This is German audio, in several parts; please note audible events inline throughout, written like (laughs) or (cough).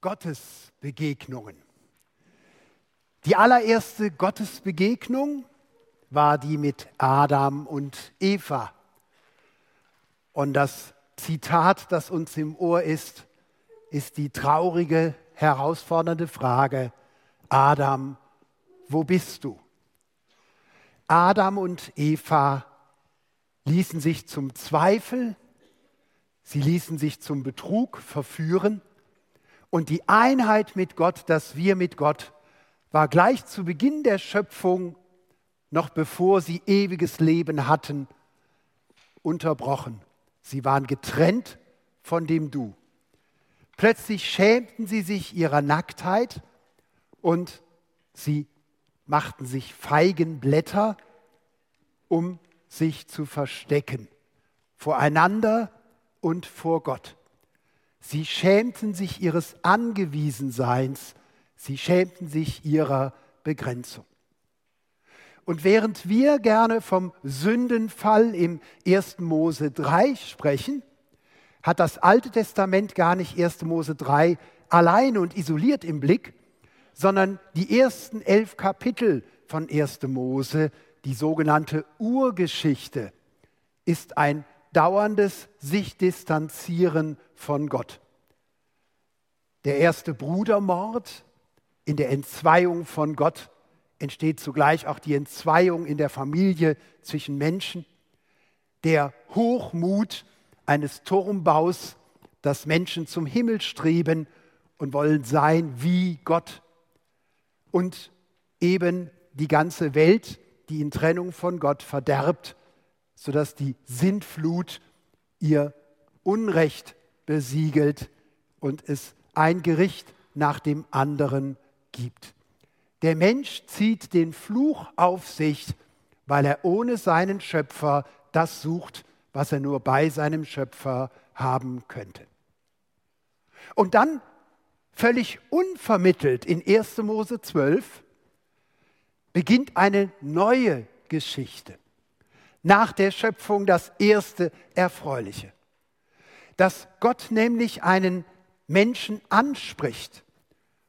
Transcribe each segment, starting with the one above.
Gottesbegegnungen. Die allererste Gottesbegegnung war die mit Adam und Eva. Und das Zitat, das uns im Ohr ist, ist die traurige, herausfordernde Frage, Adam, wo bist du? Adam und Eva ließen sich zum Zweifel, sie ließen sich zum Betrug verführen und die Einheit mit Gott, das Wir mit Gott, war gleich zu Beginn der Schöpfung, noch bevor sie ewiges Leben hatten, unterbrochen. Sie waren getrennt von dem Du. Plötzlich schämten sie sich ihrer Nacktheit und sie machten sich Feigenblätter, um sich zu verstecken, voreinander und vor Gott. Sie schämten sich ihres Angewiesenseins, sie schämten sich ihrer Begrenzung. Und während wir gerne vom Sündenfall im 1. Mose 3 sprechen, hat das Alte Testament gar nicht 1. Mose 3 alleine und isoliert im Blick, sondern die ersten elf Kapitel von 1. Mose, die sogenannte Urgeschichte, ist ein dauerndes sich distanzieren von Gott. Der erste Brudermord in der Entzweiung von Gott entsteht zugleich auch die Entzweiung in der Familie zwischen Menschen. Der Hochmut eines Turmbaus, dass Menschen zum Himmel streben und wollen sein wie Gott. Und eben die ganze Welt, die in Trennung von Gott verderbt sodass die Sintflut ihr Unrecht besiegelt und es ein Gericht nach dem anderen gibt. Der Mensch zieht den Fluch auf sich, weil er ohne seinen Schöpfer das sucht, was er nur bei seinem Schöpfer haben könnte. Und dann völlig unvermittelt in 1. Mose 12 beginnt eine neue Geschichte nach der Schöpfung das erste Erfreuliche. Dass Gott nämlich einen Menschen anspricht.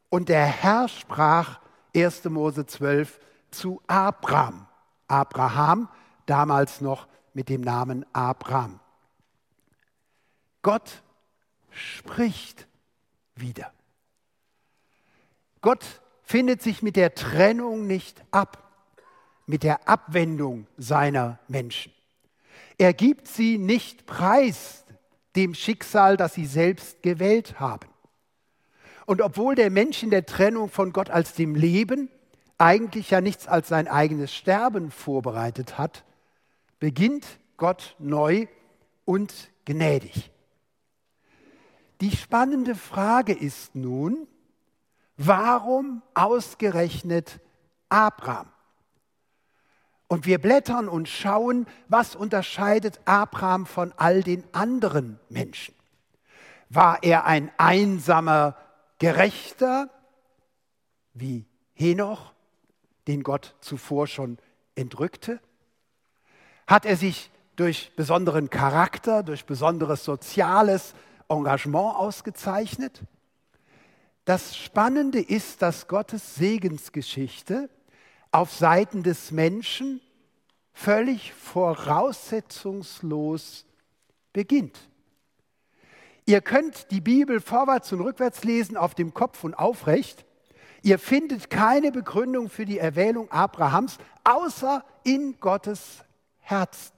Und der Herr sprach, 1. Mose 12, zu Abraham. Abraham, damals noch mit dem Namen Abraham. Gott spricht wieder. Gott findet sich mit der Trennung nicht ab mit der Abwendung seiner Menschen. Er gibt sie nicht preis dem Schicksal, das sie selbst gewählt haben. Und obwohl der Mensch in der Trennung von Gott als dem Leben eigentlich ja nichts als sein eigenes Sterben vorbereitet hat, beginnt Gott neu und gnädig. Die spannende Frage ist nun, warum ausgerechnet Abraham? Und wir blättern und schauen, was unterscheidet Abraham von all den anderen Menschen. War er ein einsamer Gerechter wie Henoch, den Gott zuvor schon entrückte? Hat er sich durch besonderen Charakter, durch besonderes soziales Engagement ausgezeichnet? Das Spannende ist, dass Gottes Segensgeschichte auf Seiten des Menschen völlig voraussetzungslos beginnt. Ihr könnt die Bibel vorwärts und rückwärts lesen, auf dem Kopf und aufrecht. Ihr findet keine Begründung für die Erwählung Abrahams, außer in Gottes Herzen.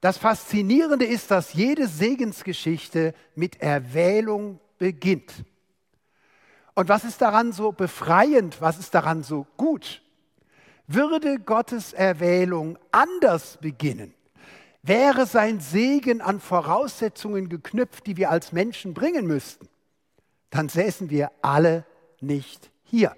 Das Faszinierende ist, dass jede Segensgeschichte mit Erwählung beginnt. Und was ist daran so befreiend? Was ist daran so gut? Würde Gottes Erwählung anders beginnen, wäre sein Segen an Voraussetzungen geknüpft, die wir als Menschen bringen müssten, dann säßen wir alle nicht hier.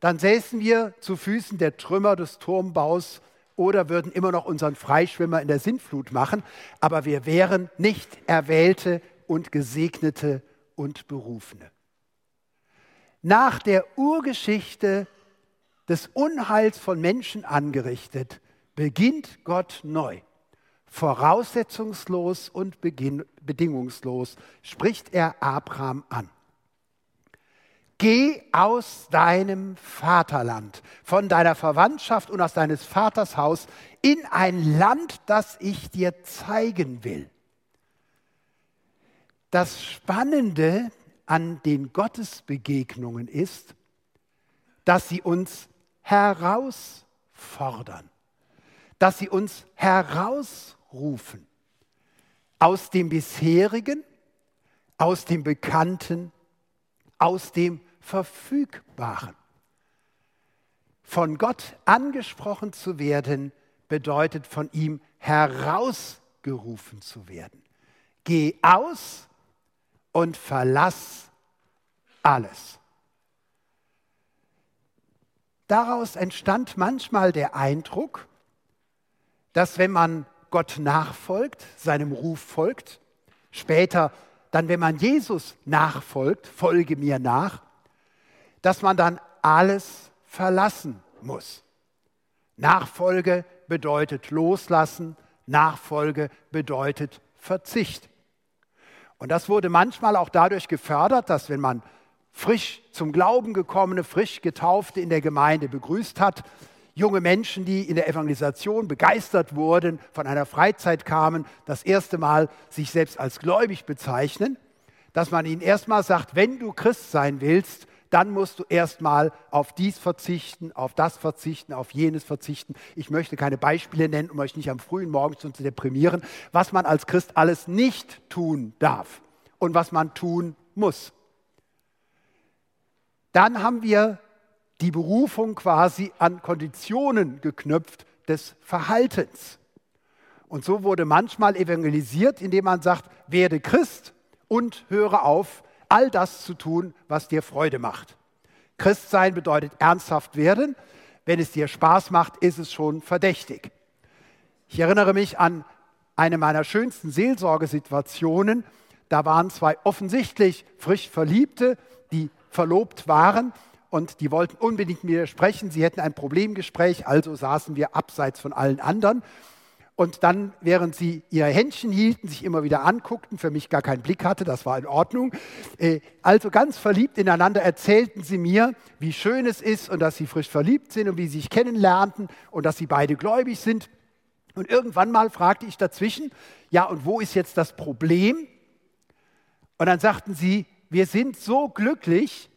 Dann säßen wir zu Füßen der Trümmer des Turmbaus oder würden immer noch unseren Freischwimmer in der Sintflut machen, aber wir wären nicht Erwählte und Gesegnete und Berufene nach der Urgeschichte des Unheils von Menschen angerichtet, beginnt Gott neu. voraussetzungslos und bedingungslos spricht er Abraham an. Geh aus deinem Vaterland, von deiner Verwandtschaft und aus deines Vaters Haus in ein Land, das ich dir zeigen will. Das Spannende an den Gottesbegegnungen ist, dass sie uns herausfordern, dass sie uns herausrufen aus dem bisherigen, aus dem Bekannten, aus dem Verfügbaren. Von Gott angesprochen zu werden, bedeutet von ihm herausgerufen zu werden. Geh aus und verlass alles. Daraus entstand manchmal der Eindruck, dass wenn man Gott nachfolgt, seinem Ruf folgt, später dann, wenn man Jesus nachfolgt, folge mir nach, dass man dann alles verlassen muss. Nachfolge bedeutet loslassen, Nachfolge bedeutet Verzicht. Und das wurde manchmal auch dadurch gefördert, dass wenn man frisch zum Glauben gekommene, frisch getaufte in der Gemeinde begrüßt hat, junge Menschen, die in der Evangelisation begeistert wurden, von einer Freizeit kamen, das erste Mal sich selbst als gläubig bezeichnen, dass man ihnen erstmal sagt, wenn du Christ sein willst, dann musst du erstmal auf dies verzichten, auf das verzichten, auf jenes verzichten. Ich möchte keine Beispiele nennen, um euch nicht am frühen Morgen zu deprimieren, was man als Christ alles nicht tun darf und was man tun muss. Dann haben wir die Berufung quasi an Konditionen geknüpft des Verhaltens. Und so wurde manchmal evangelisiert, indem man sagt, werde Christ und höre auf, all das zu tun, was dir Freude macht. Christsein bedeutet ernsthaft werden. Wenn es dir Spaß macht, ist es schon verdächtig. Ich erinnere mich an eine meiner schönsten Seelsorgesituationen. Da waren zwei offensichtlich frisch Verliebte, die verlobt waren und die wollten unbedingt mit mir sprechen. Sie hätten ein Problemgespräch, also saßen wir abseits von allen anderen und dann, während sie ihr Händchen hielten, sich immer wieder anguckten, für mich gar keinen Blick hatte, das war in Ordnung. Äh, also ganz verliebt ineinander erzählten sie mir, wie schön es ist und dass sie frisch verliebt sind und wie sie sich kennenlernten und dass sie beide gläubig sind. Und irgendwann mal fragte ich dazwischen, ja, und wo ist jetzt das Problem? Und dann sagten sie, wir sind so glücklich,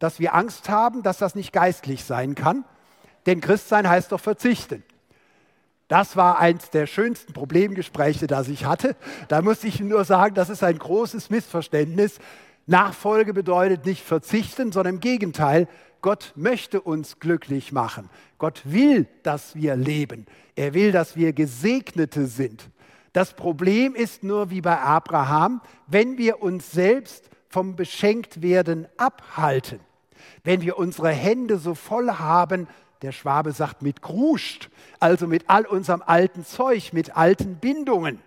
dass wir Angst haben, dass das nicht geistlich sein kann. Denn Christsein heißt doch verzichten. Das war eins der schönsten Problemgespräche, das ich hatte. Da musste ich nur sagen, das ist ein großes Missverständnis. Nachfolge bedeutet nicht verzichten, sondern im Gegenteil, Gott möchte uns glücklich machen. Gott will, dass wir leben. Er will, dass wir Gesegnete sind. Das Problem ist nur wie bei Abraham, wenn wir uns selbst vom Beschenktwerden abhalten, wenn wir unsere Hände so voll haben der Schwabe sagt, mit Gruscht, also mit all unserem alten Zeug, mit alten Bindungen.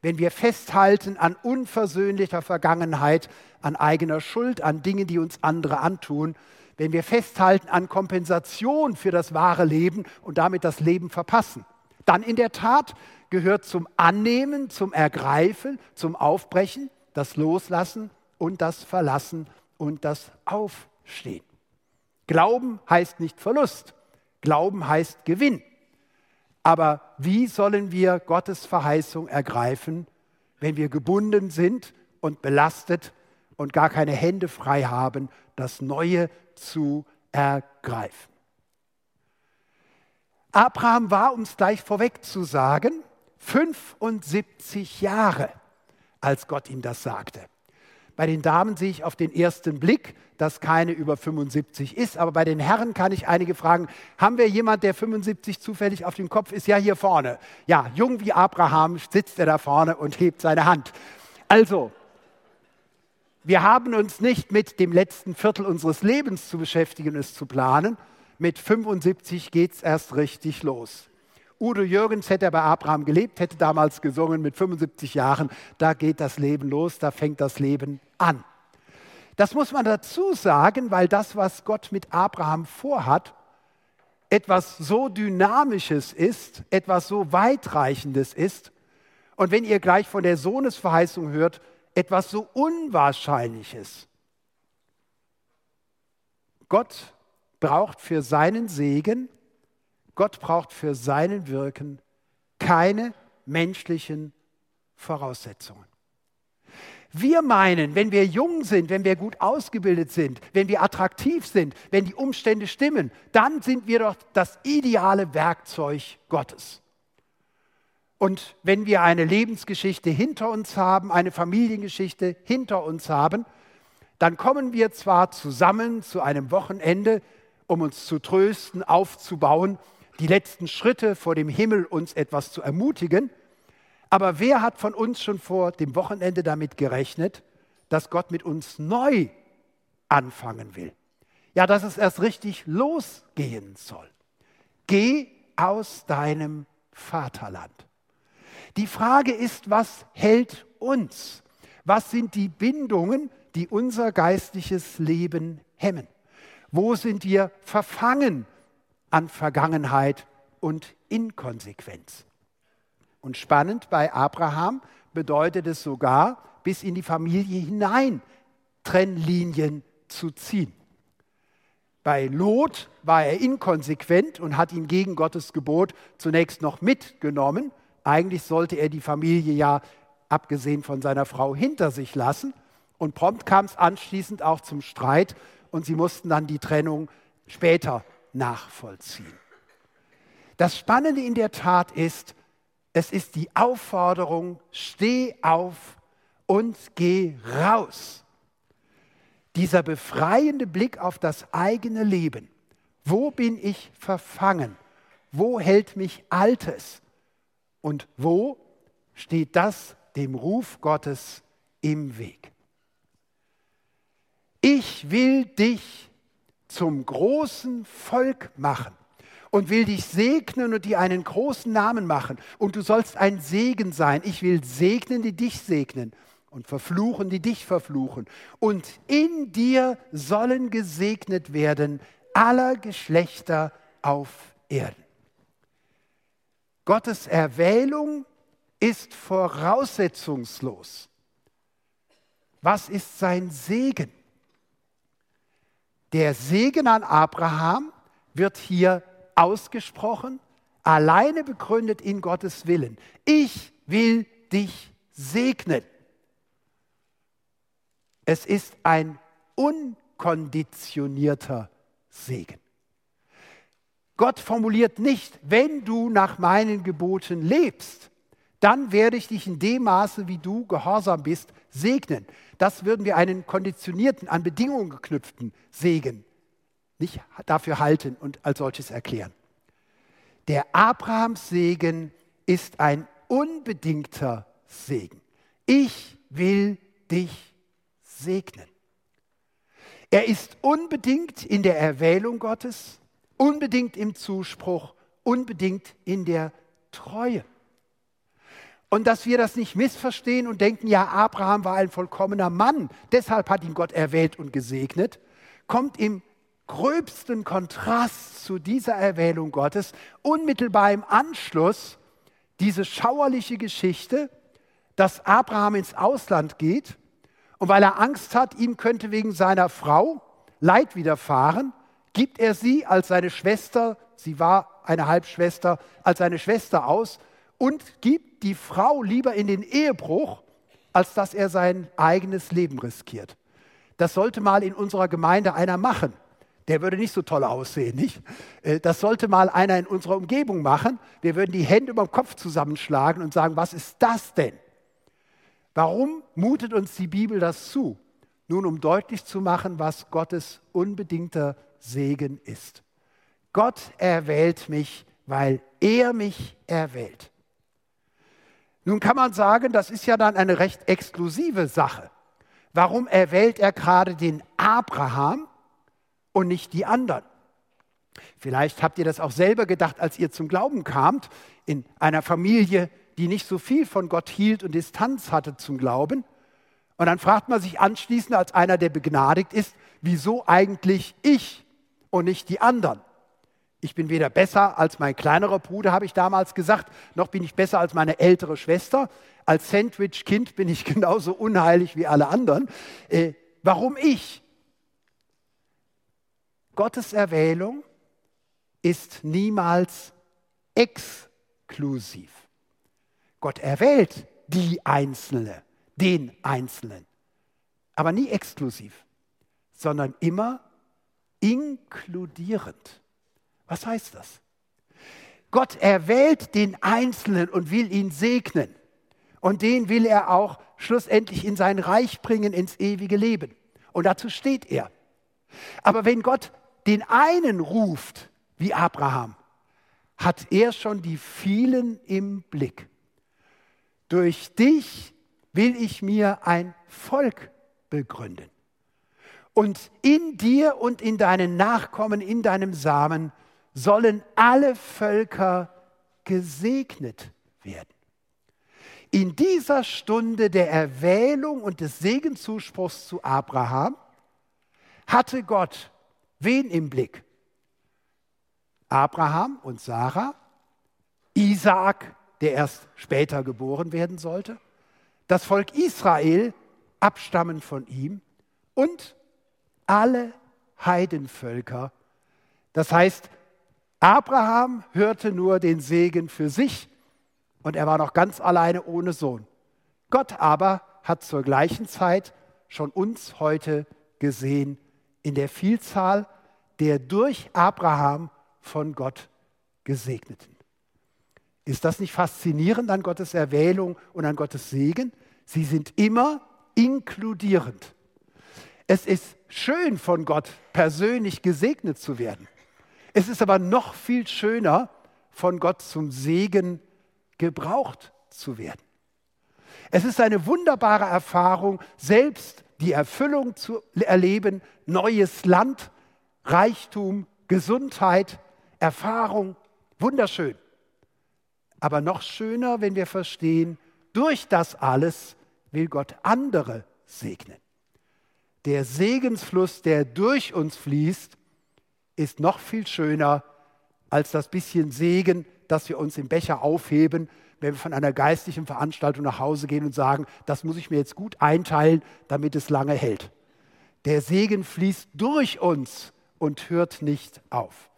Wenn wir festhalten an unversöhnlicher Vergangenheit, an eigener Schuld, an Dingen, die uns andere antun, wenn wir festhalten an Kompensation für das wahre Leben und damit das Leben verpassen, dann in der Tat gehört zum Annehmen, zum Ergreifen, zum Aufbrechen das Loslassen und das Verlassen und das Aufstehen. Glauben heißt nicht Verlust. Glauben heißt Gewinn. Aber wie sollen wir Gottes Verheißung ergreifen, wenn wir gebunden sind und belastet und gar keine Hände frei haben, das Neue zu ergreifen? Abraham war, um es gleich vorweg zu sagen, 75 Jahre, als Gott ihm das sagte. Bei den Damen sehe ich auf den ersten Blick, dass keine über 75 ist. Aber bei den Herren kann ich einige fragen, haben wir jemand, der 75 zufällig auf dem Kopf ist? Ja, hier vorne. Ja, jung wie Abraham sitzt er da vorne und hebt seine Hand. Also, wir haben uns nicht mit dem letzten Viertel unseres Lebens zu beschäftigen, es zu planen. Mit 75 geht es erst richtig los. Udo Jürgens hätte bei Abraham gelebt, hätte damals gesungen mit 75 Jahren, da geht das Leben los, da fängt das Leben an. Das muss man dazu sagen, weil das, was Gott mit Abraham vorhat, etwas so Dynamisches ist, etwas so Weitreichendes ist, Und wenn ihr gleich von der Sohnesverheißung hört, etwas so Unwahrscheinliches. Gott braucht für seinen Segen, Gott braucht für seinen Wirken keine menschlichen Voraussetzungen. Wir meinen, wenn wir jung sind, wenn wir gut ausgebildet sind, wenn wir attraktiv sind, wenn die Umstände stimmen, dann sind wir doch das ideale Werkzeug Gottes. Und wenn wir eine Lebensgeschichte hinter uns haben, eine Familiengeschichte hinter uns haben, dann kommen wir zwar zusammen zu einem Wochenende, um uns zu trösten, aufzubauen, die letzten Schritte vor dem Himmel uns etwas zu ermutigen, aber wer hat von uns schon vor dem Wochenende damit gerechnet, dass Gott mit uns neu anfangen will? Ja, dass es erst richtig losgehen soll. Geh aus deinem Vaterland. Die Frage ist, was hält uns? Was sind die Bindungen, die unser geistliches Leben hemmen? Wo sind wir verfangen an Vergangenheit und Inkonsequenz? Und spannend bei Abraham bedeutet es sogar, bis in die Familie hinein Trennlinien zu ziehen. Bei Lot war er inkonsequent und hat ihn gegen Gottes Gebot zunächst noch mitgenommen. Eigentlich sollte er die Familie ja, abgesehen von seiner Frau, hinter sich lassen. Und prompt kam es anschließend auch zum Streit und sie mussten dann die Trennung später nachvollziehen. Das Spannende in der Tat ist, es ist die Aufforderung, steh auf und geh raus. Dieser befreiende Blick auf das eigene Leben. Wo bin ich verfangen? Wo hält mich Altes? Und wo steht das dem Ruf Gottes im Weg? Ich will dich zum großen Volk machen und will dich segnen und dir einen großen Namen machen. Und du sollst ein Segen sein. Ich will segnen, die dich segnen und verfluchen, die dich verfluchen. Und in dir sollen gesegnet werden aller Geschlechter auf Erden. Gottes Erwählung ist voraussetzungslos. Was ist sein Segen? Der Segen an Abraham wird hier ausgesprochen, alleine begründet in Gottes Willen. Ich will dich segnen. Es ist ein unkonditionierter Segen. Gott formuliert nicht, wenn du nach meinen Geboten lebst, dann werde ich dich in dem Maße, wie du gehorsam bist, segnen. Das würden wir einen konditionierten, an Bedingungen geknüpften Segen nicht dafür halten und als solches erklären. Der Abrahams Segen ist ein unbedingter Segen. Ich will dich segnen. Er ist unbedingt in der Erwählung Gottes, unbedingt im Zuspruch, unbedingt in der Treue. Und dass wir das nicht missverstehen und denken, ja, Abraham war ein vollkommener Mann, deshalb hat ihn Gott erwählt und gesegnet, kommt im gröbsten Kontrast zu dieser Erwählung Gottes unmittelbar im Anschluss diese schauerliche Geschichte, dass Abraham ins Ausland geht und weil er Angst hat, ihm könnte wegen seiner Frau Leid widerfahren, gibt er sie als seine Schwester, sie war eine Halbschwester, als seine Schwester aus und gibt die Frau lieber in den Ehebruch, als dass er sein eigenes Leben riskiert. Das sollte mal in unserer Gemeinde einer machen der würde nicht so toll aussehen, nicht? Äh, das sollte mal einer in unserer Umgebung machen. Wir würden die Hände über den Kopf zusammenschlagen und sagen, was ist das denn? Warum mutet uns die Bibel das zu? Nun, um deutlich zu machen, was Gottes unbedingter Segen ist. Gott erwählt mich, weil er mich erwählt. Nun kann man sagen, das ist ja dann eine recht exklusive Sache. Warum erwählt er gerade den Abraham und nicht die anderen. Vielleicht habt ihr das auch selber gedacht, als ihr zum Glauben kamt, in einer Familie, die nicht so viel von Gott hielt und Distanz hatte zum Glauben. Und dann fragt man sich anschließend als einer, der begnadigt ist, wieso eigentlich ich und nicht die anderen? Ich bin weder besser als mein kleinerer Bruder, habe ich damals gesagt, noch bin ich besser als meine ältere Schwester. Als Sandwich-Kind bin ich (laughs) genauso unheilig wie alle anderen. Äh, warum ich? Gottes Erwählung ist niemals exklusiv. Gott erwählt die Einzelne, den Einzelnen, aber nie exklusiv, sondern immer inkludierend. Was heißt das? Gott erwählt den Einzelnen und will ihn segnen. Und den will er auch schlussendlich in sein Reich bringen, ins ewige Leben. Und dazu steht er. Aber wenn Gott den einen ruft, wie Abraham, hat er schon die vielen im Blick. Durch dich will ich mir ein Volk begründen. Und in dir und in deinen Nachkommen, in deinem Samen sollen alle Völker gesegnet werden. In dieser Stunde der Erwählung und des Segenzuspruchs zu Abraham hatte Gott wen im Blick? Abraham und Sarah, Isaak, der erst später geboren werden sollte, das Volk Israel, abstammend von ihm, und alle Heidenvölker. Das heißt, Abraham hörte nur den Segen für sich und er war noch ganz alleine ohne Sohn. Gott aber hat zur gleichen Zeit schon uns heute gesehen in der Vielzahl der durch Abraham von Gott gesegneten. Ist das nicht faszinierend an Gottes Erwählung und an Gottes Segen? Sie sind immer inkludierend. Es ist schön von Gott persönlich gesegnet zu werden. Es ist aber noch viel schöner, von Gott zum Segen gebraucht zu werden. Es ist eine wunderbare Erfahrung, selbst die Erfüllung zu erleben, neues Land, Reichtum, Gesundheit, Erfahrung, wunderschön. Aber noch schöner, wenn wir verstehen, durch das alles will Gott andere segnen. Der Segensfluss, der durch uns fließt, ist noch viel schöner als das bisschen Segen, das wir uns im Becher aufheben, wenn wir von einer geistlichen Veranstaltung nach Hause gehen und sagen, das muss ich mir jetzt gut einteilen, damit es lange hält. Der Segen fließt durch uns und hört nicht auf.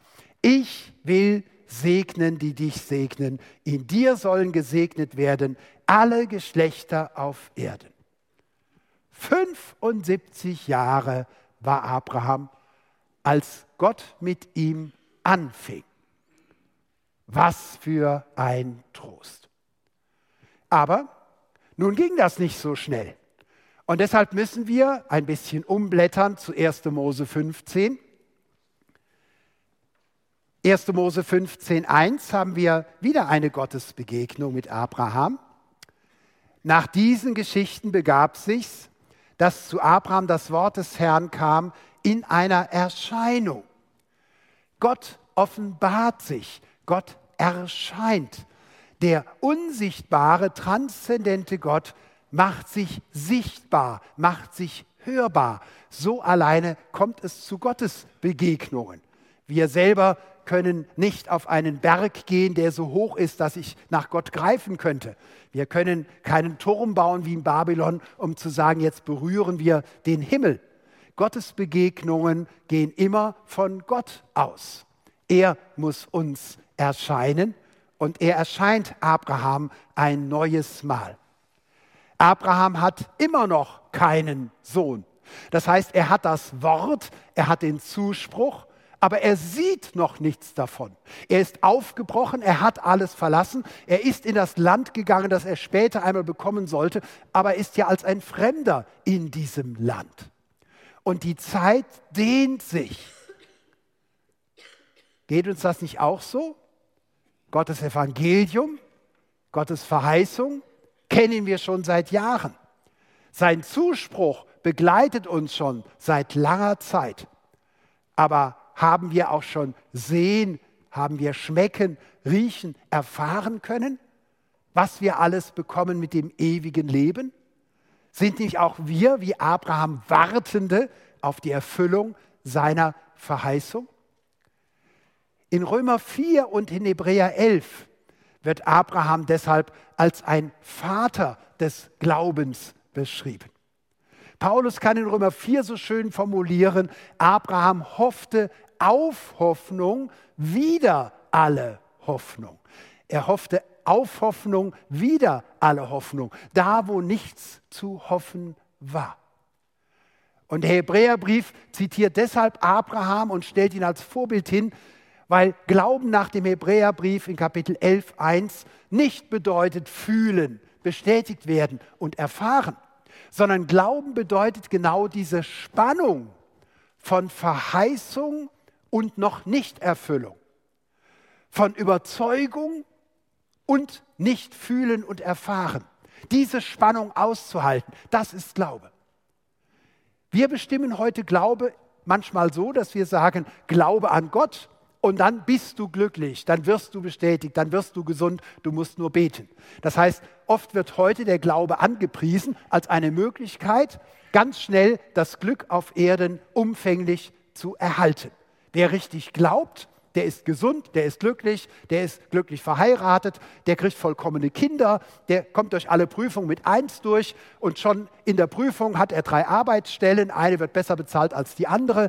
Ich will segnen, die dich segnen. In dir sollen gesegnet werden alle Geschlechter auf Erden. 75 Jahre war Abraham, als Gott mit ihm anfing. Was für ein Trost. Aber nun ging das nicht so schnell. Und deshalb müssen wir ein bisschen umblättern zu 1. Mose 15. 1. Mose 15, 1 haben wir wieder eine Gottesbegegnung mit Abraham. Nach diesen Geschichten begab sich's, dass zu Abraham das Wort des Herrn kam in einer Erscheinung. Gott offenbart sich, Gott erscheint. Der unsichtbare, transzendente Gott macht sich sichtbar, macht sich hörbar. So alleine kommt es zu Gottes Begegnungen. Wir selber können nicht auf einen Berg gehen, der so hoch ist, dass ich nach Gott greifen könnte. Wir können keinen Turm bauen wie in Babylon, um zu sagen, jetzt berühren wir den Himmel. Gottes Begegnungen gehen immer von Gott aus. Er muss uns erscheinen und er erscheint Abraham ein neues Mal. Abraham hat immer noch keinen Sohn. Das heißt, er hat das Wort, er hat den Zuspruch, aber er sieht noch nichts davon. Er ist aufgebrochen, er hat alles verlassen, er ist in das Land gegangen, das er später einmal bekommen sollte, aber ist ja als ein Fremder in diesem Land. Und die Zeit dehnt sich. Geht uns das nicht auch so? Gottes Evangelium, Gottes Verheißung kennen wir schon seit Jahren. Sein Zuspruch begleitet uns schon seit langer Zeit. Aber haben wir auch schon sehen, haben wir schmecken, riechen, erfahren können, was wir alles bekommen mit dem ewigen Leben? Sind nicht auch wir wie Abraham Wartende auf die Erfüllung seiner Verheißung? In Römer 4 und in Hebräer 11 wird Abraham deshalb als ein Vater des Glaubens beschrieben. Paulus kann in Römer 4 so schön formulieren, Abraham hoffte auf Hoffnung wieder alle Hoffnung. Er hoffte auf Hoffnung wieder alle Hoffnung, da wo nichts zu hoffen war. Und der Hebräerbrief zitiert deshalb Abraham und stellt ihn als Vorbild hin, weil Glauben nach dem Hebräerbrief in Kapitel 11, 1 nicht bedeutet fühlen, bestätigt werden und erfahren, sondern Glauben bedeutet genau diese Spannung von Verheißung und noch Nichterfüllung, von Überzeugung und nicht fühlen und erfahren. Diese Spannung auszuhalten, das ist Glaube. Wir bestimmen heute Glaube manchmal so, dass wir sagen, Glaube an Gott und dann bist du glücklich, dann wirst du bestätigt, dann wirst du gesund, du musst nur beten. Das heißt, oft wird heute der Glaube angepriesen als eine Möglichkeit, ganz schnell das Glück auf Erden umfänglich zu erhalten. Wer richtig glaubt, der ist gesund, der ist glücklich, der ist glücklich verheiratet, der kriegt vollkommene Kinder, der kommt durch alle Prüfungen mit eins durch und schon in der Prüfung hat er drei Arbeitsstellen, eine wird besser bezahlt als die andere.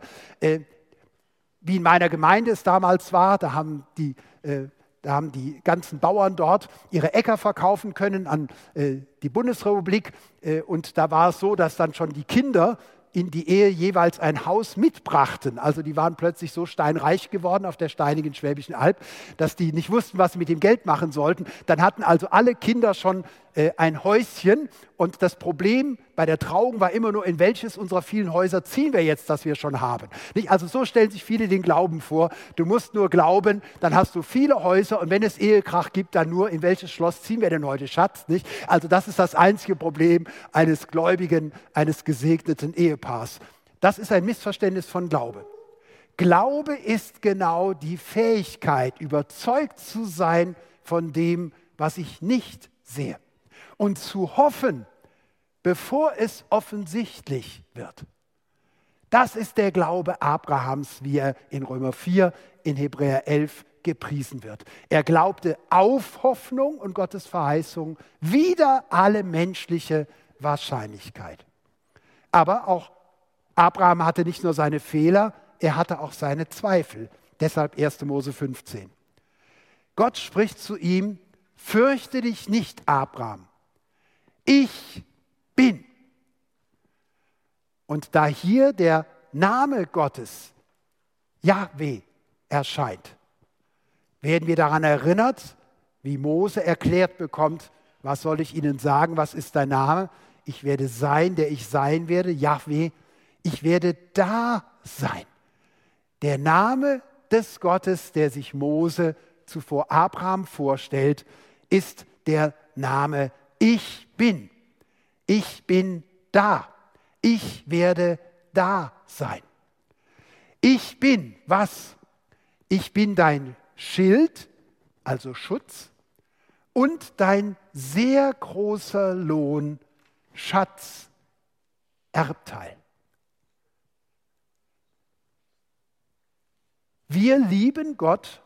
Wie in meiner Gemeinde es damals war, da haben die, äh, da haben die ganzen Bauern dort ihre Äcker verkaufen können an äh, die Bundesrepublik. Äh, und da war es so, dass dann schon die Kinder in die Ehe jeweils ein Haus mitbrachten. Also die waren plötzlich so steinreich geworden auf der steinigen Schwäbischen Alb, dass die nicht wussten, was sie mit dem Geld machen sollten. Dann hatten also alle Kinder schon äh, ein Häuschen und das Problem bei der Trauung war immer nur, in welches unserer vielen Häuser ziehen wir jetzt, das wir schon haben. Nicht? Also so stellen sich viele den Glauben vor. Du musst nur glauben, dann hast du viele Häuser und wenn es Ehekrach gibt, dann nur, in welches Schloss ziehen wir denn heute Schatz? Nicht? Also das ist das einzige Problem eines Gläubigen, eines gesegneten Ehepaars. Das ist ein Missverständnis von Glaube. Glaube ist genau die Fähigkeit, überzeugt zu sein von dem, was ich nicht sehe und zu hoffen, bevor es offensichtlich wird. Das ist der Glaube Abrahams, wie er in Römer 4, in Hebräer 11 gepriesen wird. Er glaubte auf Hoffnung und Gottes Verheißung wieder alle menschliche Wahrscheinlichkeit. Aber auch Abraham hatte nicht nur seine Fehler, er hatte auch seine Zweifel. Deshalb 1. Mose 15. Gott spricht zu ihm, fürchte dich nicht, Abraham, ich bin. Und da hier der Name Gottes, Yahweh, erscheint, werden wir daran erinnert, wie Mose erklärt bekommt, was soll ich Ihnen sagen, was ist dein Name? Ich werde sein, der ich sein werde, Yahweh. Ich werde da sein. Der Name des Gottes, der sich Mose zuvor Abraham vorstellt, ist der Name ich bin. Ich bin da. Ich werde da sein. Ich bin was? Ich bin dein Schild, also Schutz, und dein sehr großer Lohn, Schatz, Erbteil. Wir lieben Gott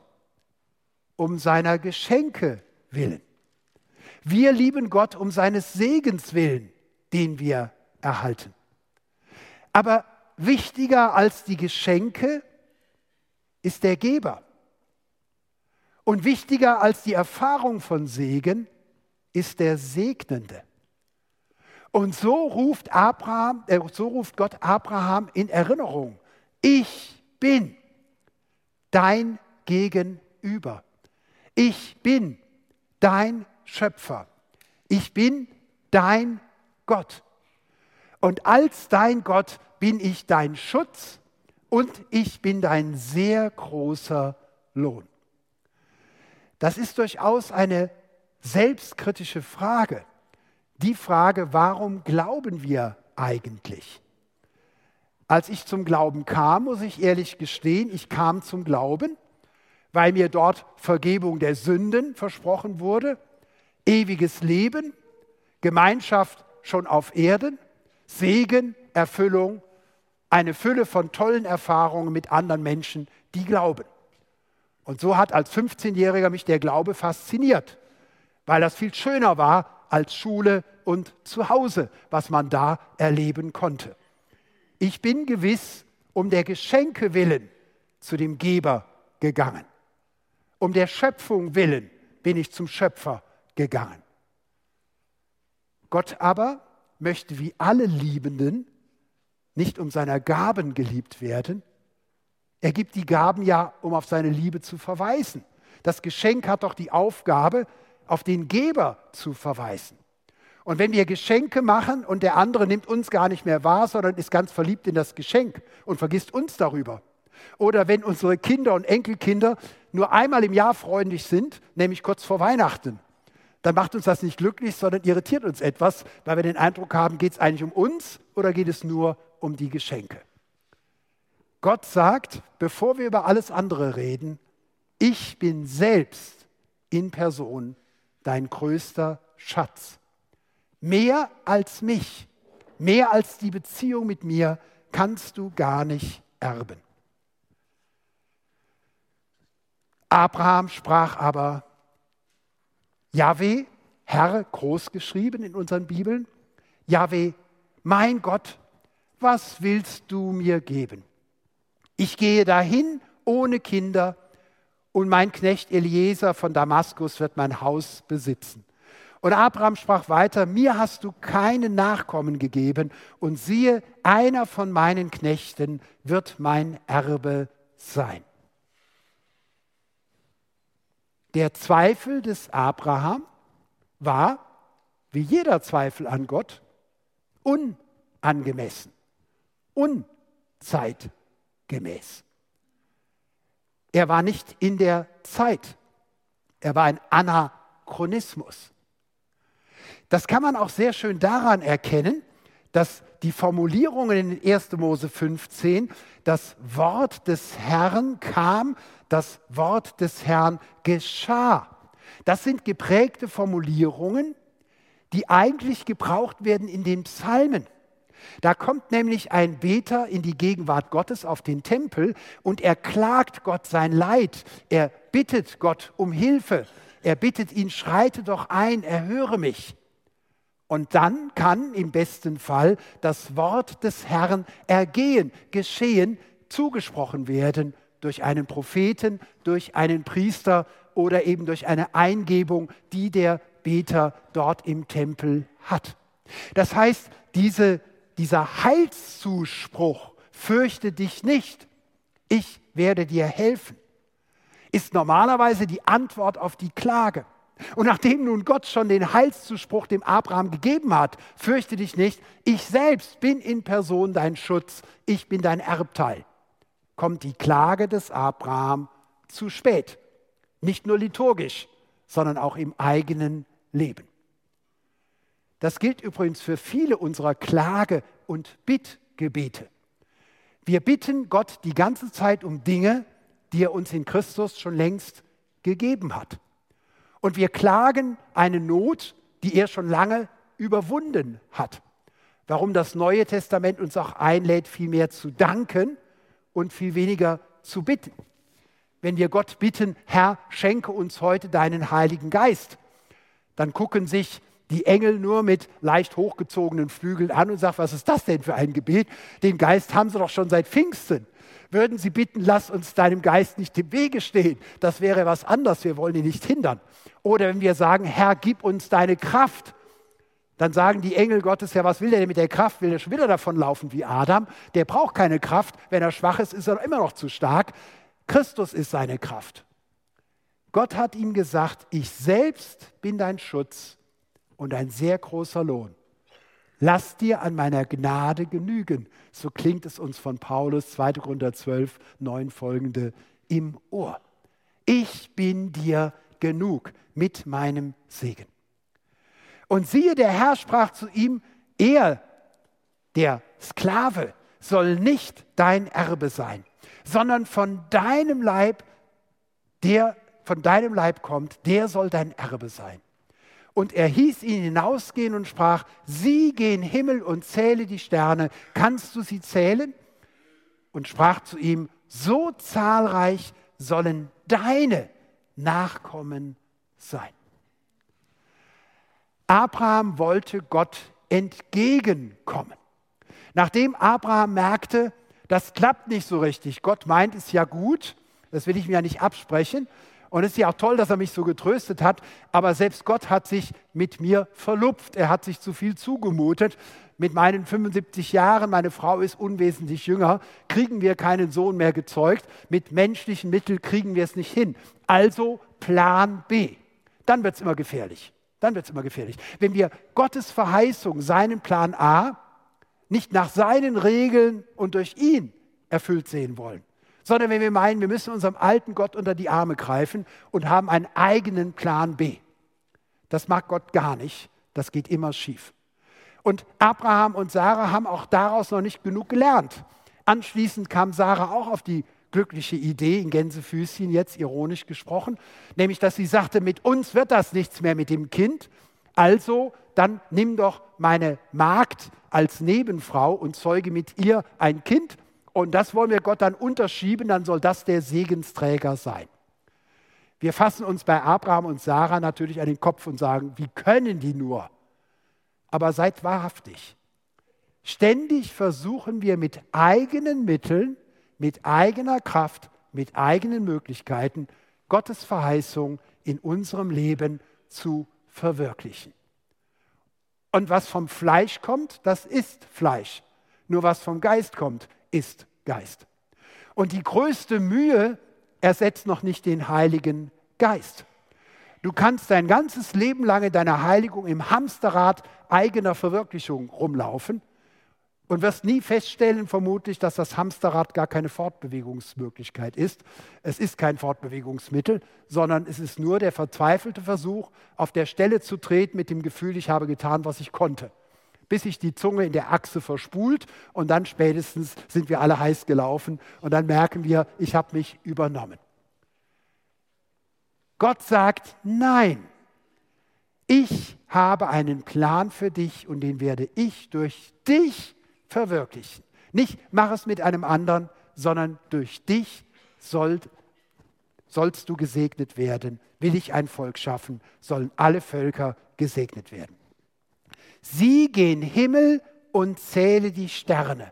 um seiner Geschenke willen. Wir lieben Gott um seines Segens willen, den wir erhalten. Aber wichtiger als die Geschenke ist der Geber. Und wichtiger als die Erfahrung von Segen ist der Segnende. Und so ruft, Abraham, äh, so ruft Gott Abraham in Erinnerung. Ich bin dein Gegenüber. Ich bin dein Schöpfer. Ich bin dein Gott. Und als dein Gott bin ich dein Schutz und ich bin dein sehr großer Lohn. Das ist durchaus eine selbstkritische Frage. Die Frage, warum glauben wir eigentlich? Als ich zum Glauben kam, muss ich ehrlich gestehen, ich kam zum Glauben, weil mir dort Vergebung der Sünden versprochen wurde ewiges Leben, Gemeinschaft schon auf Erden, Segen, Erfüllung, eine Fülle von tollen Erfahrungen mit anderen Menschen, die glauben. Und so hat als 15-Jähriger mich der Glaube fasziniert, weil das viel schöner war als Schule und Zuhause, was man da erleben konnte. Ich bin gewiss um der Geschenke willen zu dem Geber gegangen. Um der Schöpfung willen bin ich zum Schöpfer gegangen. Gott aber möchte wie alle Liebenden nicht um seiner Gaben geliebt werden. Er gibt die Gaben ja, um auf seine Liebe zu verweisen. Das Geschenk hat doch die Aufgabe, auf den Geber zu verweisen. Und wenn wir Geschenke machen und der andere nimmt uns gar nicht mehr wahr, sondern ist ganz verliebt in das Geschenk und vergisst uns darüber. Oder wenn unsere Kinder und Enkelkinder nur einmal im Jahr freundlich sind, nämlich kurz vor Weihnachten, dann macht uns das nicht glücklich, sondern irritiert uns etwas, weil wir den Eindruck haben, geht es eigentlich um uns oder geht es nur um die Geschenke? Gott sagt, bevor wir über alles andere reden, ich bin selbst in Person dein größter Schatz. Mehr als mich, mehr als die Beziehung mit mir kannst du gar nicht erben. Abraham sprach aber, Yahweh, Herr, groß geschrieben in unseren Bibeln, Yahweh, mein Gott, was willst du mir geben? Ich gehe dahin ohne Kinder und mein Knecht Eliezer von Damaskus wird mein Haus besitzen. Und Abraham sprach weiter, mir hast du keine Nachkommen gegeben und siehe, einer von meinen Knechten wird mein Erbe sein. Der Zweifel des Abraham war, wie jeder Zweifel an Gott, unangemessen, unzeitgemäß. Er war nicht in der Zeit. Er war ein Anachronismus. Das kann man auch sehr schön daran erkennen, dass die Formulierungen in 1. Mose 15, das Wort des Herrn kam, das Wort des Herrn geschah. Das sind geprägte Formulierungen, die eigentlich gebraucht werden in den Psalmen. Da kommt nämlich ein Beter in die Gegenwart Gottes auf den Tempel und er klagt Gott sein Leid. Er bittet Gott um Hilfe. Er bittet ihn, schreite doch ein, erhöre mich. Und dann kann im besten Fall das Wort des Herrn ergehen, geschehen, zugesprochen werden durch einen Propheten, durch einen Priester oder eben durch eine Eingebung, die der Beter dort im Tempel hat. Das heißt, diese, dieser Heilszuspruch, fürchte dich nicht, ich werde dir helfen, ist normalerweise die Antwort auf die Klage. Und nachdem nun Gott schon den Heilszuspruch dem Abraham gegeben hat, fürchte dich nicht, ich selbst bin in Person dein Schutz, ich bin dein Erbteil, kommt die Klage des Abraham zu spät. Nicht nur liturgisch, sondern auch im eigenen Leben. Das gilt übrigens für viele unserer Klage- und Bittgebete. Wir bitten Gott die ganze Zeit um Dinge, die er uns in Christus schon längst gegeben hat. Und wir klagen eine Not, die er schon lange überwunden hat. Warum das Neue Testament uns auch einlädt, viel mehr zu danken und viel weniger zu bitten. Wenn wir Gott bitten, Herr, schenke uns heute deinen Heiligen Geist, dann gucken sich die Engel nur mit leicht hochgezogenen Flügeln an und sagen, was ist das denn für ein Gebet? Den Geist haben sie doch schon seit Pfingsten würden sie bitten, lass uns deinem Geist nicht im Wege stehen. Das wäre was anderes, wir wollen ihn nicht hindern. Oder wenn wir sagen, Herr, gib uns deine Kraft, dann sagen die Engel Gottes, ja, was will der denn mit der Kraft? Will er schon wieder davonlaufen wie Adam? Der braucht keine Kraft. Wenn er schwach ist, ist er immer noch zu stark. Christus ist seine Kraft. Gott hat ihm gesagt, ich selbst bin dein Schutz und ein sehr großer Lohn. Lass dir an meiner Gnade genügen. So klingt es uns von Paulus, 2. Korinther 12, 9 folgende, im Ohr. Ich bin dir genug mit meinem Segen. Und siehe, der Herr sprach zu ihm, er, der Sklave, soll nicht dein Erbe sein, sondern von deinem Leib, der von deinem Leib kommt, der soll dein Erbe sein. Und er hieß ihn hinausgehen und sprach, sieh, geh in Himmel und zähle die Sterne, kannst du sie zählen? Und sprach zu ihm, so zahlreich sollen deine Nachkommen sein. Abraham wollte Gott entgegenkommen. Nachdem Abraham merkte, das klappt nicht so richtig, Gott meint es ja gut, das will ich mir ja nicht absprechen, und es ist ja auch toll, dass er mich so getröstet hat, aber selbst Gott hat sich mit mir verlupft. Er hat sich zu viel zugemutet. Mit meinen 75 Jahren, meine Frau ist unwesentlich jünger, kriegen wir keinen Sohn mehr gezeugt. Mit menschlichen Mitteln kriegen wir es nicht hin. Also Plan B. Dann wird es immer gefährlich. Dann wird es immer gefährlich. Wenn wir Gottes Verheißung, seinen Plan A, nicht nach seinen Regeln und durch ihn erfüllt sehen wollen, sondern wenn wir meinen, wir müssen unserem alten Gott unter die Arme greifen und haben einen eigenen Plan B. Das mag Gott gar nicht, das geht immer schief. Und Abraham und Sarah haben auch daraus noch nicht genug gelernt. Anschließend kam Sarah auch auf die glückliche Idee, in Gänsefüßchen jetzt ironisch gesprochen, nämlich dass sie sagte, mit uns wird das nichts mehr mit dem Kind, also dann nimm doch meine Magd als Nebenfrau und zeuge mit ihr ein Kind und das wollen wir Gott dann unterschieben, dann soll das der Segensträger sein. Wir fassen uns bei Abraham und Sarah natürlich an den Kopf und sagen, wie können die nur? Aber seid wahrhaftig. Ständig versuchen wir mit eigenen Mitteln, mit eigener Kraft, mit eigenen Möglichkeiten Gottes Verheißung in unserem Leben zu verwirklichen. Und was vom Fleisch kommt, das ist Fleisch. Nur was vom Geist kommt, ist Geist. Und die größte Mühe ersetzt noch nicht den Heiligen Geist. Du kannst dein ganzes Leben lang in deiner Heiligung im Hamsterrad eigener Verwirklichung rumlaufen und wirst nie feststellen, vermutlich, dass das Hamsterrad gar keine Fortbewegungsmöglichkeit ist. Es ist kein Fortbewegungsmittel, sondern es ist nur der verzweifelte Versuch, auf der Stelle zu treten mit dem Gefühl, ich habe getan, was ich konnte bis sich die Zunge in der Achse verspult und dann spätestens sind wir alle heiß gelaufen und dann merken wir, ich habe mich übernommen. Gott sagt, nein, ich habe einen Plan für dich und den werde ich durch dich verwirklichen. Nicht mach es mit einem anderen, sondern durch dich soll, sollst du gesegnet werden. Will ich ein Volk schaffen, sollen alle Völker gesegnet werden. Sieh gen Himmel und zähle die Sterne.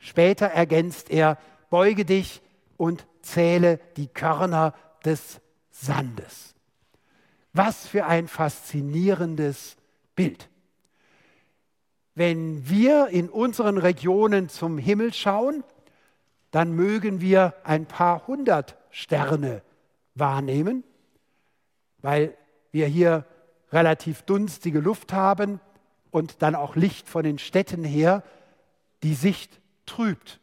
Später ergänzt er, beuge dich und zähle die Körner des Sandes. Was für ein faszinierendes Bild. Wenn wir in unseren Regionen zum Himmel schauen, dann mögen wir ein paar hundert Sterne wahrnehmen, weil wir hier relativ dunstige Luft haben und dann auch Licht von den Städten her, die Sicht trübt.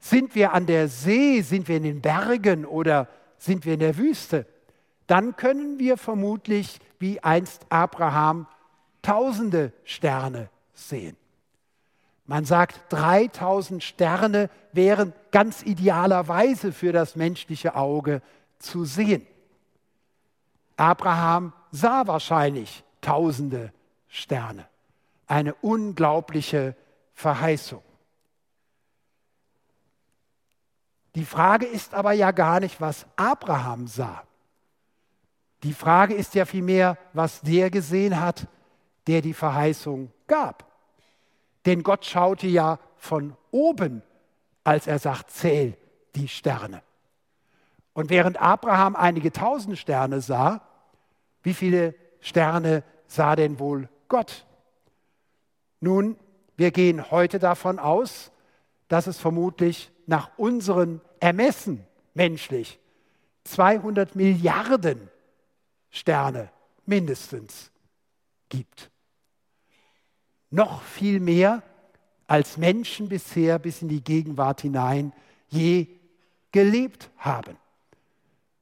Sind wir an der See, sind wir in den Bergen oder sind wir in der Wüste, dann können wir vermutlich wie einst Abraham tausende Sterne sehen. Man sagt, 3000 Sterne wären ganz idealerweise für das menschliche Auge zu sehen. Abraham sah wahrscheinlich tausende Sterne. Eine unglaubliche Verheißung. Die Frage ist aber ja gar nicht, was Abraham sah. Die Frage ist ja vielmehr, was der gesehen hat, der die Verheißung gab. Denn Gott schaute ja von oben, als er sagt, zähl die Sterne. Und während Abraham einige tausend Sterne sah, wie viele Sterne sah denn wohl Gott? Nun, wir gehen heute davon aus, dass es vermutlich nach unseren Ermessen menschlich 200 Milliarden Sterne mindestens gibt. Noch viel mehr als Menschen bisher bis in die Gegenwart hinein je gelebt haben.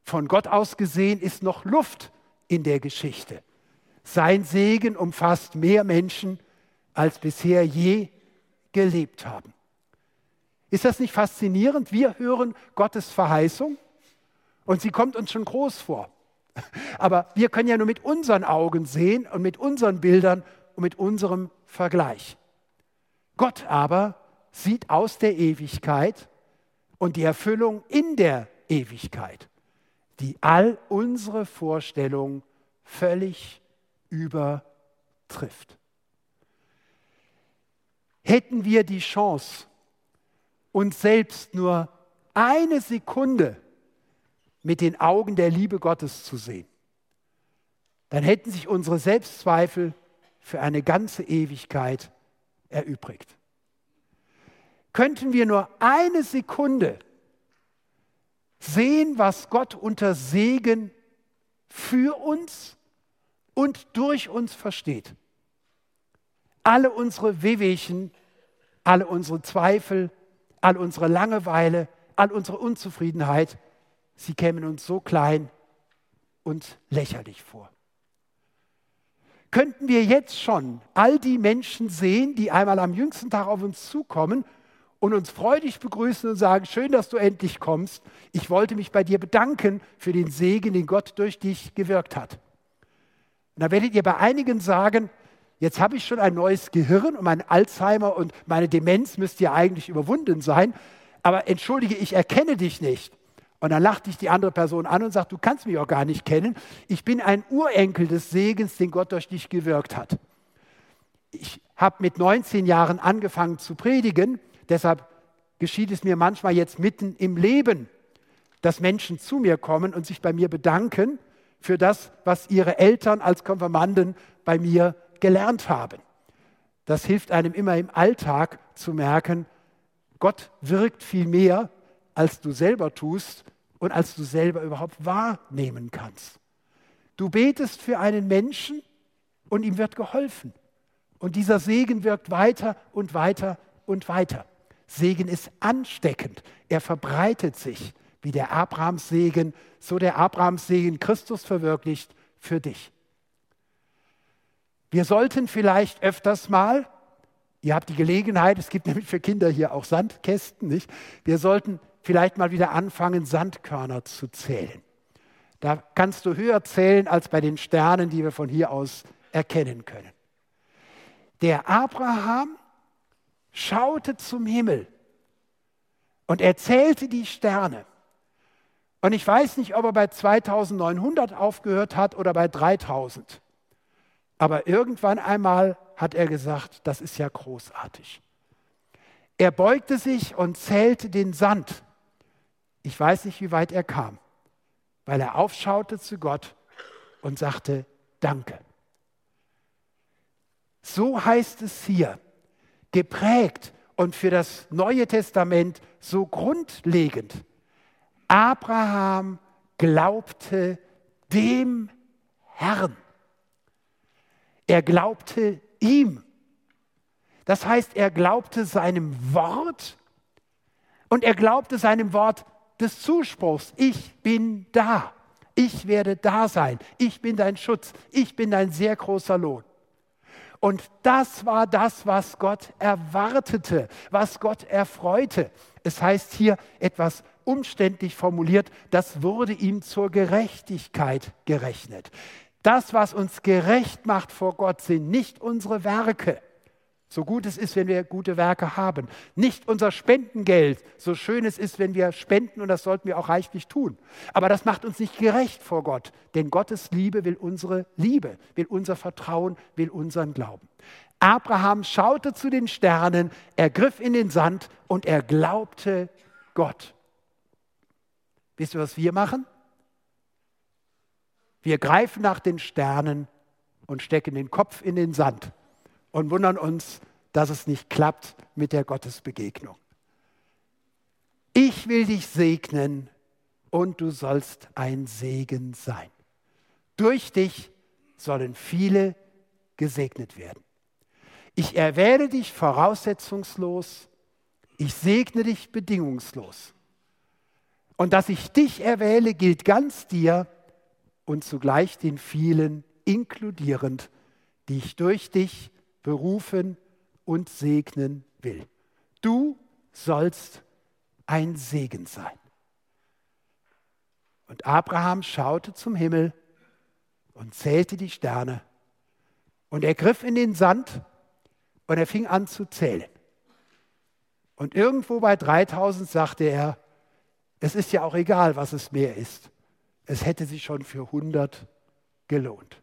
Von Gott aus gesehen ist noch Luft in der Geschichte. Sein Segen umfasst mehr Menschen, als bisher je gelebt haben. Ist das nicht faszinierend? Wir hören Gottes Verheißung und sie kommt uns schon groß vor. (laughs) Aber wir können ja nur mit unseren Augen sehen und mit unseren Bildern und mit unserem Vergleich. Gott aber sieht aus der Ewigkeit und die Erfüllung in der Ewigkeit, die all unsere Vorstellungen völlig übertrifft. Hätten wir die Chance, uns selbst nur eine Sekunde mit den Augen der Liebe Gottes zu sehen, dann hätten sich unsere Selbstzweifel für eine ganze Ewigkeit erübrigt. Könnten wir nur eine Sekunde sehen, was Gott unter Segen für uns und durch uns versteht. Alle unsere Wehwehchen, alle unsere Zweifel, all unsere Langeweile, all unsere Unzufriedenheit, sie kämen uns so klein und lächerlich vor. Könnten wir jetzt schon all die Menschen sehen, die einmal am jüngsten Tag auf uns zukommen und uns freudig begrüßen und sagen, schön, dass du endlich kommst. Ich wollte mich bei dir bedanken für den Segen, den Gott durch dich gewirkt hat. Und da werdet ihr bei einigen sagen, jetzt habe ich schon ein neues Gehirn und mein Alzheimer und meine Demenz müsste ja eigentlich überwunden sein, aber entschuldige, ich erkenne dich nicht. Und dann lacht dich die andere Person an und sagt, du kannst mich auch gar nicht kennen. Ich bin ein Urenkel des Segens, den Gott durch dich gewirkt hat. Ich habe mit 19 Jahren angefangen zu predigen Deshalb geschieht es mir manchmal jetzt mitten im Leben, dass Menschen zu mir kommen und sich bei mir bedanken für das, was ihre Eltern als Konfirmanden bei mir gelernt haben. Das hilft einem immer im Alltag zu merken, Gott wirkt viel mehr, als du selber tust und als du selber überhaupt wahrnehmen kannst. Du betest für einen Menschen und ihm wird geholfen. Und dieser Segen wirkt weiter und weiter und weiter. Segen ist ansteckend. Er verbreitet sich. Wie der Abrahamssegen, so der Abrahamssegen Christus verwirklicht für dich. Wir sollten vielleicht öfters mal, ihr habt die Gelegenheit, es gibt (laughs) nämlich für Kinder hier auch Sandkästen, nicht? Wir sollten vielleicht mal wieder anfangen, Sandkörner zu zählen. Da kannst du höher zählen als bei den Sternen, die wir von hier aus erkennen können. Der Abraham schaute zum Himmel und er zählte die Sterne. Und ich weiß nicht, ob er bei 2900 aufgehört hat oder bei 3000. Aber irgendwann einmal hat er gesagt, das ist ja großartig. Er beugte sich und zählte den Sand. Ich weiß nicht, wie weit er kam, weil er aufschaute zu Gott und sagte, danke. So heißt es hier geprägt und für das Neue Testament so grundlegend. Abraham glaubte dem Herrn. Er glaubte ihm. Das heißt, er glaubte seinem Wort und er glaubte seinem Wort des Zuspruchs. Ich bin da. Ich werde da sein. Ich bin dein Schutz. Ich bin dein sehr großer Lohn. Und das war das, was Gott erwartete, was Gott erfreute. Es heißt hier etwas umständlich formuliert, das wurde ihm zur Gerechtigkeit gerechnet. Das, was uns gerecht macht vor Gott, sind nicht unsere Werke, so gut es ist, wenn wir gute Werke haben. Nicht unser Spendengeld, so schön es ist, wenn wir spenden und das sollten wir auch reichlich tun. Aber das macht uns nicht gerecht vor Gott, denn Gottes Liebe will unsere Liebe, will unser Vertrauen, will unseren Glauben. Abraham schaute zu den Sternen, er griff in den Sand und er glaubte Gott. Wisst ihr, was wir machen? Wir greifen nach den Sternen und stecken den Kopf in den Sand und wundern uns, dass es nicht klappt mit der Gottesbegegnung. Ich will dich segnen und du sollst ein Segen sein. Durch dich sollen viele gesegnet werden. Ich erwähle dich voraussetzungslos, ich segne dich bedingungslos. Und dass ich dich erwähle, gilt ganz dir und zugleich den vielen inkludierend, die ich durch dich berufen und segnen will. Du sollst ein Segen sein. Und Abraham schaute zum Himmel und zählte die Sterne. Und er griff in den Sand und er fing an zu zählen. Und irgendwo bei 3000 sagte er, Es ist ja auch egal, was es mehr ist. Es hätte sich schon für 100 gelohnt.